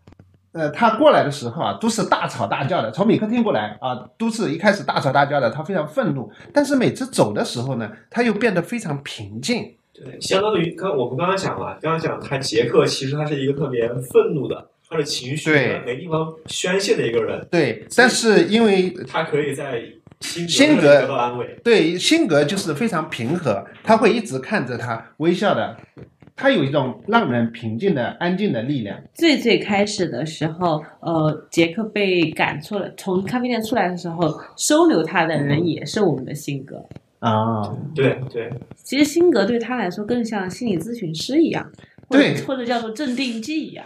呃他过来的时候啊，都是大吵大叫的。从米克听过来啊，都是一开始大吵大叫的，他非常愤怒。但是每次走的时候呢，他又变得非常平静。对，相当于刚我们刚刚讲了，刚刚讲他杰克其实他是一个特别愤怒的，他的情绪对。没地方宣泄的一个人，对，但是因为他可以在辛辛格得到安慰。对性格就是非常平和，他会一直看着他微笑的，他有一种让人平静的、安静的力量。最最开始的时候，呃，杰克被赶出来，从咖啡店出来的时候，收留他的人也是我们的辛格。啊，对对，其实辛格对他来说更像心理咨询师一样，或者对。或者叫做镇定剂一样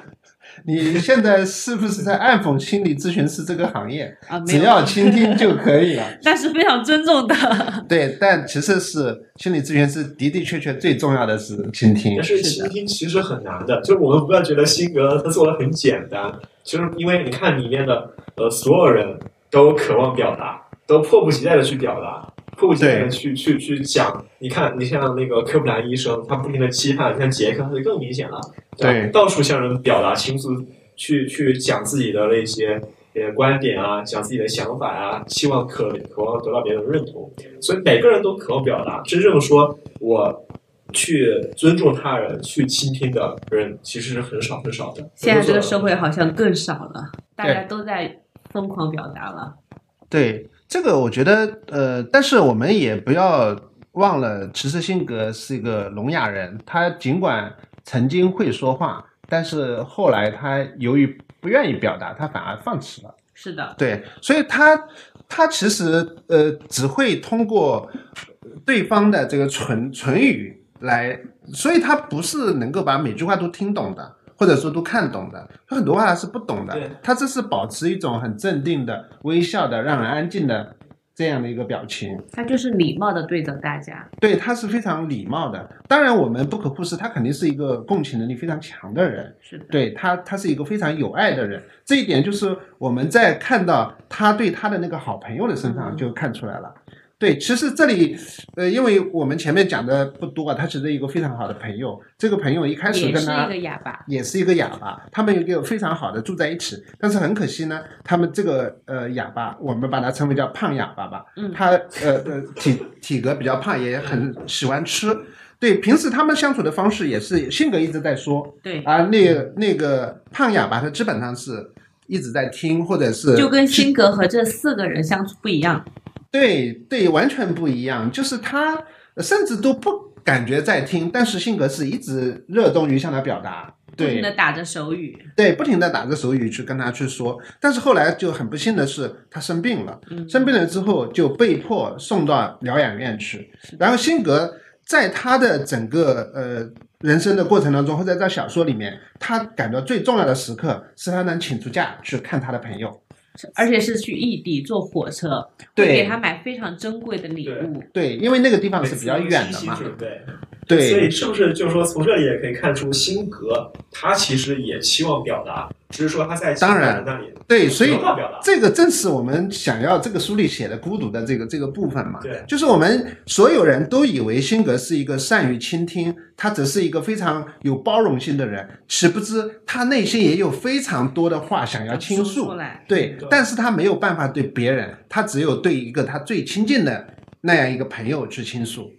你现在是不是在暗讽心理咨询师这个行业？啊，只，要倾听就可以了。但是非常尊重的。对，但其实是心理咨询师的的确确最重要的是倾听但。是倾听其实很难的，就是我们不要觉得辛格他做的很简单，其实因为你看里面的呃所有人都渴望表达，都迫不及待的去表达，迫不及待的去去去讲。你看，你像那个科普兰医生，他不停的期盼，像杰克他就更明显了，对到处向人表达倾诉，去去讲自己的那些。呃，观点啊，讲自己的想法啊，希望渴渴望得到别人的认同，所以每个人都渴望表达。真正说我去尊重他人、去倾听的人，其实是很少很少的。现在这个社会好像更少了，大家都在疯狂表达了。对这个，我觉得呃，但是我们也不要忘了，其实辛格是一个聋哑人，他尽管曾经会说话，但是后来他由于不愿意表达，他反而放弃了。是的，对，所以他他其实呃只会通过对方的这个唇唇语来，所以他不是能够把每句话都听懂的，或者说都看懂的，他很多话是不懂的对。他这是保持一种很镇定的、微笑的、让人安静的这样的一个表情。他就是礼貌的对着大家。对，他是非常礼貌的。当然，我们不可忽视，他肯定是一个共情能力非常强的人。是的，对他，他是一个非常有爱的人，这一点就是我们在看到他对他的那个好朋友的身上就看出来了。对，其实这里，呃，因为我们前面讲的不多啊，他其实一个非常好的朋友，这个朋友一开始也是跟他一个哑巴。也是一个哑巴，他们有一个非常好的住在一起，但是很可惜呢，他们这个呃哑巴，我们把它称为叫胖哑巴吧，嗯他呃呃体体格比较胖，也很喜欢吃。对，平时他们相处的方式也是性格一直在说，对，而那个那个胖哑巴他基本上是一直在听，或者是就跟辛格和这四个人相处不一样。对对完全不一样，就是他甚至都不感觉在听，但是性格是一直热衷于向他表达，不停对的打着手语。对，不停的打着手语去跟他去说，但是后来就很不幸的是他生病了，嗯，生病了之后就被迫送到疗养院去，然后辛格在他的整个呃。人生的过程当中，或者在小说里面，他感到最重要的时刻是他能请出假去看他的朋友。而且是去异地坐火车，对会给他买非常珍贵的礼物。对，因为那个地方是比较远的嘛。细心准备对，所以是不是就是说从这里也可以看出，辛格他其实也期望表达，只是说他在当然那里对，所以。这个正是我们想要这个书里写的孤独的这个这个部分嘛。对就是我们所有人都以为辛格是一个善于倾听，他只是一个非常有包容性的人，岂不知他内心也有非常多的话想要倾诉出。来，对对，但是他没有办法对别人，他只有对一个他最亲近的那样一个朋友去倾诉。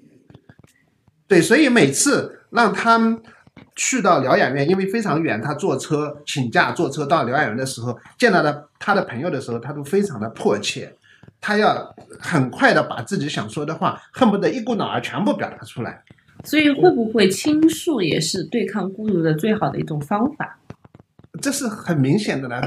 对，所以每次让他们去到疗养院，因为非常远，他坐车请假坐车到疗养院的时候，见到的他的朋友的时候，他都非常的迫切，他要很快的把自己想说的话，恨不得一股脑儿全部表达出来。所以会不会倾诉也是对抗孤独的最好的一种方法？这是很明显的呢，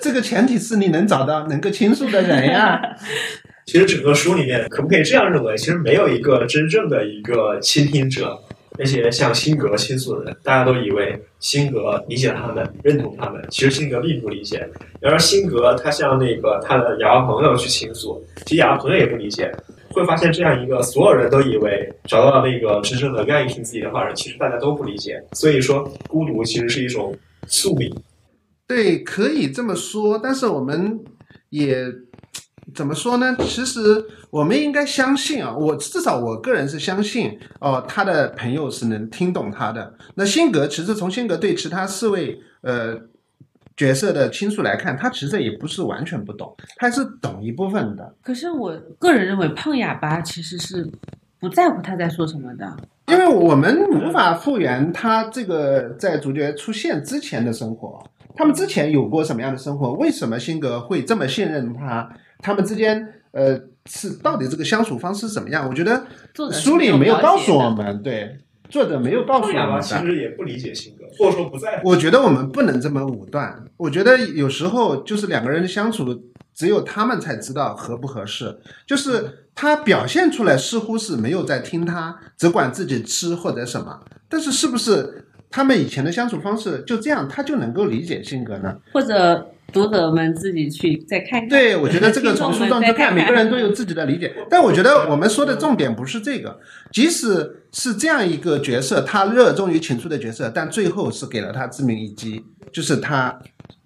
这个前提是你能找到能够倾诉的人呀。其实整个书里面，可不可以这样认为？其实没有一个真正的一个倾听者。那些向辛格倾诉的人，大家都以为辛格理解他们，认同他们。其实辛格并不理解。然而辛格他向那个他的哑巴朋友去倾诉，其实哑巴朋友也不理解。会发现这样一个所有人都以为找到了那个真正的愿意听自己的话的人，其实大家都不理解。所以说，孤独其实是一种宿命。对，可以这么说，但是我们也怎么说呢？其实我们应该相信啊，我至少我个人是相信哦，他的朋友是能听懂他的。那辛格其实从辛格对其他四位呃角色的倾诉来看，他其实也不是完全不懂，他是懂一部分的。可是我个人认为，胖哑巴其实是不在乎他在说什么的。因为我们无法复原他这个在主角出现之前的生活，他们之前有过什么样的生活？为什么辛格会这么信任他？他们之间呃是到底这个相处方式怎么样？我觉得书里没有告诉我们，对作者没有告诉我们。其实也不理解性格，或者说不在乎。我觉得我们不能这么武断。我觉得有时候就是两个人的相处，只有他们才知道合不合适。就是他表现出来似乎是没有在听他，只管自己吃或者什么，但是是不是他们以前的相处方式就这样，他就能够理解性格呢？或者读者们自己去再看看。对，我觉得这个从书中去看，每个人都有自己的理解。但我觉得我们说的重点不是这个，即使是这样一个角色，他热衷于倾诉的角色，但最后是给了他致命一击，就是他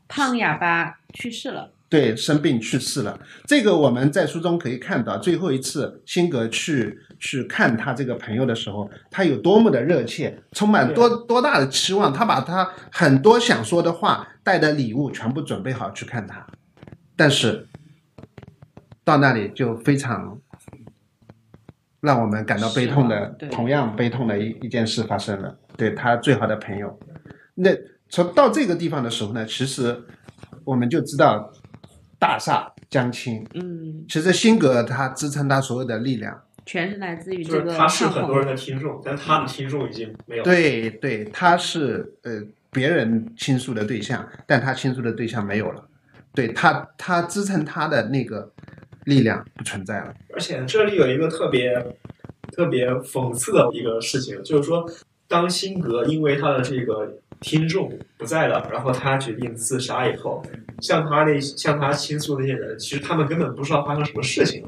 胖哑巴去世了。对生病去世了。这个我们在书中可以看到，最后一次辛格去去看他这个朋友的时候，他有多么的热切，充满多多大的期望。他把他很多想说的话带的礼物全部准备好去看他，但是到那里就非常让我们感到悲痛的同样悲痛的一一件事发生了。对他最好的朋友，那从到这个地方的时候呢，其实我们就知道大厦将倾。嗯，其实辛格他支撑他所有的力量，全是来自于这个他是很多人的听众，但他的听众已经没有。对对，他是呃别人倾诉的对象，但他倾诉的对象没有了，对他他支撑他的那个力量不存在了。而且这里有一个特别特别讽刺的一个事情，就是说，当辛格因为他的这个听众不在了，然后他决定自杀以后，向他那向他倾诉那些人，其实他们根本不知道发生什么事情，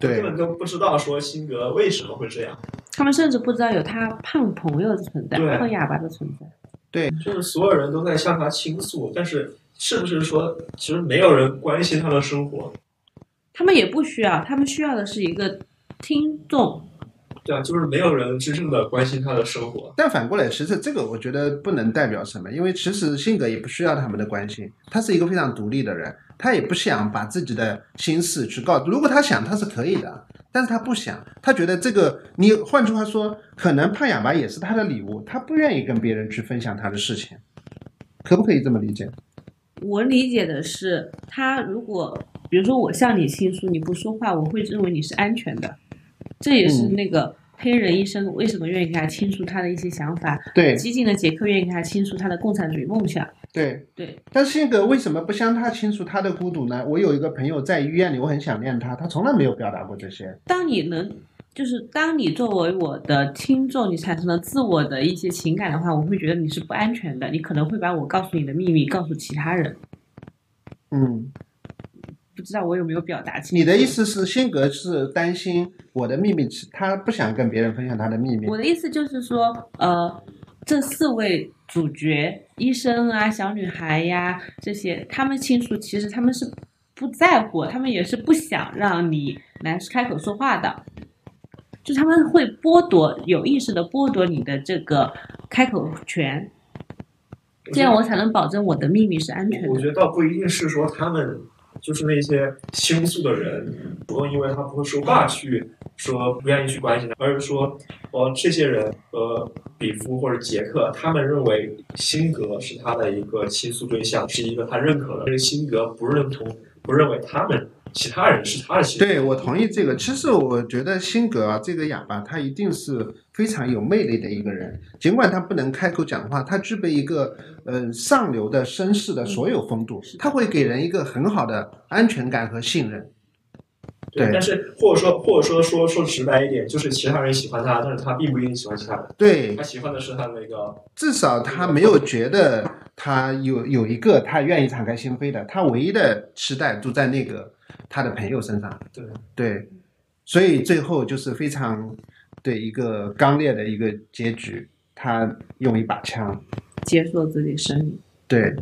对根本都不知道说辛格为什么会这样，他们甚至不知道有他胖朋友的存在，对胖哑巴的存在。就是所有人都在向他倾诉，但是是不是说其实没有人关心他的生活？他们也不需要，他们需要的是一个听众。对啊，就是没有人真正的关心他的生活。但反过来，其实这个我觉得不能代表什么，因为其实性格也不需要他们的关心，他是一个非常独立的人，他也不想把自己的心事去告。如果他想，他是可以的，但是他不想，他觉得这个你换句话说，可能胖哑巴也是他的礼物，他不愿意跟别人去分享他的事情，可不可以这么理解？我理解的是，他如果比如说我向你倾诉，你不说话，我会认为你是安全的。这也是嗯那个黑人医生为什么愿意给他倾诉他的一些想法，对激进的杰克愿意给他倾诉他的共产主义梦想。对。对，但是那个为什么不向他倾诉他的孤独呢？我有一个朋友在医院里，我很想念他，他从来没有表达过这些。当你能，就是当你作为我的听众，你产生了自我的一些情感的话，我会觉得你是不安全的，你可能会把我告诉你的秘密告诉其他人。嗯，不知道我有没有表达清楚？你的意？思是辛格是担心我的秘密，他不想跟别人分享他的秘密我。的意思就是说，呃，这四位主角，医生啊、小女孩呀这些，他们倾诉，其实他们是不在乎，他们也是不想让你来开口说话的，就他们会剥夺，有意识的剥夺你的这个开口权，这样我才能保证我的秘密是安全的。我觉得倒不一定是说他们就是那些倾诉的人不用因为他不会说话去说不愿意去关心他，而是说哦这些人和比夫或者杰克他们认为辛格是他的一个倾诉对象，是一个他认可的，这个辛格不认同，不认为他们其他人是他的倾诉。对，我同意这个。其实我觉得辛格啊，这个哑巴，他一定是非常有魅力的一个人。尽管他不能开口讲话，他具备一个呃上流的绅士的所有风度，他会给人一个很好的安全感和信任。对但是或者说或者说说说直白一点，就是其他人喜欢他，但是他并不一定喜欢其他人，对他，喜欢的是他那个至少他没有觉得他有有一个他愿意敞开心扉的，他唯一的期待都在那个他的朋友身上。对对，所以最后就是非常对一个刚烈的一个结局，他用一把枪。结束了自己生命。对，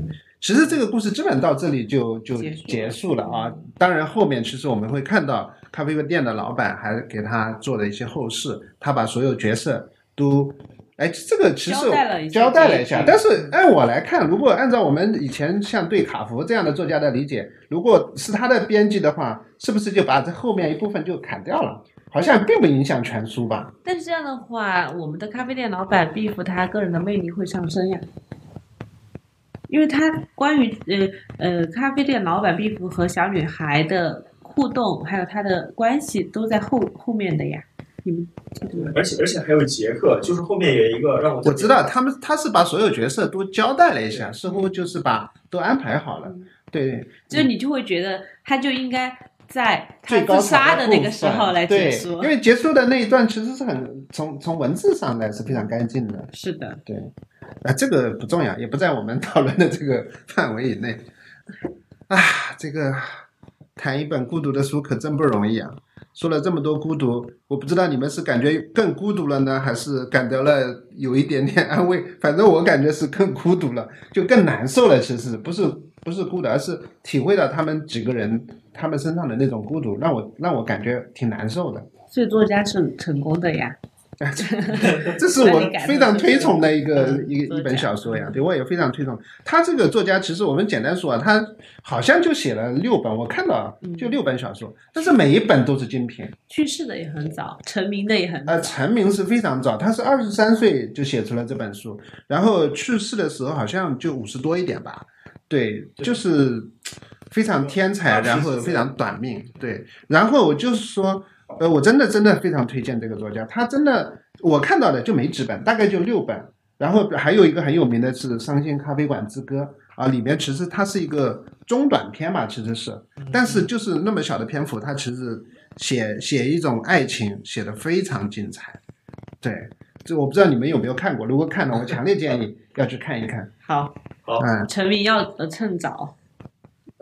其实这个故事基本到这里就就结束了啊。当然后面其实我们会看到咖啡店的老板还给他做了一些后事，他把所有角色都。哎，这个其实交代了一下但是按我来看，如果按照我们以前像对卡夫这样的作家的理解，如果是他的编辑的话，是不是就把这后面一部分就砍掉了？好像并不影响全书吧？但是这样的话，我们的咖啡店老板 Beef 他个人的魅力会上升呀，因为他关于呃呃咖啡店老板 Beef 和小女孩的互动，还有他的关系都在后后面的呀。而且而且还有杰克，就是后面有一个让我我知道他们他是把所有角色都交代了一下，似乎就是把都安排好了。对，就是你就会觉得他就应该在他自杀的那个时候来结，束因。为结束的那一段其实是很从从文字上来是非常干净的。是的，对，啊，这个不重要，也不在我们讨论的这个范围以内。啊，这个谈一本孤独的书可真不容易啊！说了这么多孤独，我不知道你们是感觉更孤独了呢，还是感得了有一点点安慰？反正我感觉是更孤独了，就更难受了。其实不是不是孤独，而是体会到他们几个人他们身上的那种孤独，让我让我感觉挺难受的。所以作家是成功的呀。这是我非常推崇的一个 一个一本小说呀，对我也非常推崇。他这个作家其实我们简单说啊，他好像就写了六本，我看到就六本小说，但是每一本都是精品。去世的也很早，成名的也很早。呃，成名是非常早，他是二十三岁就写出了这本书，然后去世的时候好像就五十多一点吧。对，就是非常天才，然后非常短命。对，然后我就是说，呃，我真的真的非常推荐这个作家，他真的我看到的就没几本，大概就六本。然后还有一个很有名的是《伤心咖啡馆之歌》啊，里面其实它是一个中短篇吧，其实是，但是就是那么小的篇幅，它其实写写一种爱情写的非常精彩。对，这我不知道你们有没有看过，如果看了，我强烈建议 要去看一看。好，好嗯，成名要呃趁早。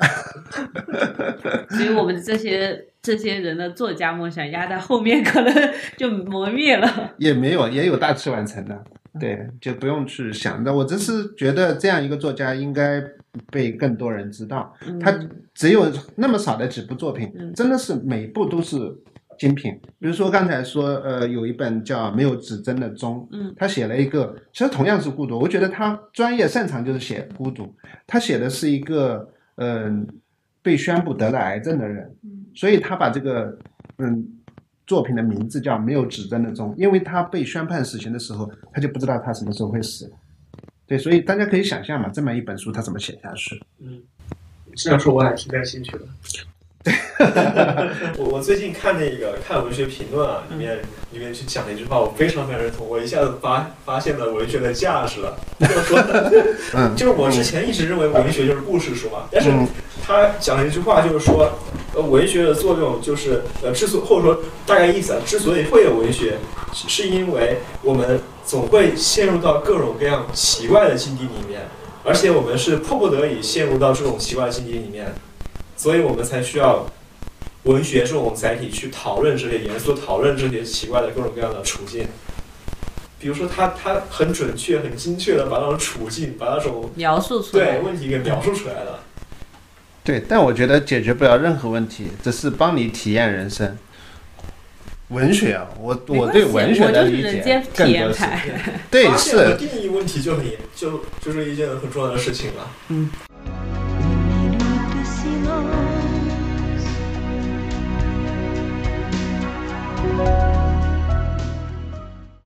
所以我们这些这些人的作家梦想压在后面，可能就磨灭了。也没有，也有大器晚成的，对，就不用去想的。我只是觉得这样一个作家应该被更多人知道。他嗯只有那么少的几部作品，嗯真的是每部都是精品。比如说刚才说，呃，有一本叫《没有指针的钟》，嗯他写了一个，其实同样是孤独，我觉得他专业擅长就是写孤独。他写的是一个，嗯、被宣布得了癌症的人，嗯所以他把这个，嗯。作品的名字叫《没有指针的钟》，因为他被宣判死刑的时候，他就不知道他什么时候会死。对，所以大家可以想象嘛，这么一本书他怎么写下去？嗯，这样说我还挺感兴趣的。我我最近看那个看文学评论啊，里面里面去讲了一句话，我非常非常认同，我一下子发发现了文学的价值了。就是说，嗯，就是我之前一直认为文学就是故事书嘛，但是嗯他讲了一句话，就是说，呃，文学的作用就是，呃，之所或者说大概意思啊，之所以会有文学，是是因为我们总会陷入到各种各样奇怪的境地里面，而且我们是迫不得已陷入到这种奇怪的境地里面，所以我们才需要文学这种载体去讨论这些严肃讨论这些奇怪的各种各样的处境。比如说他，他很准确、很精确的把那种处境、把那种描述出来对。问题给描述出来了。对，但我觉得解决不了任何问题，只是帮你体验人生。文学啊，我我对文学的理解更多是。对是，定义问题就很严，就就是一件很重要的事情了。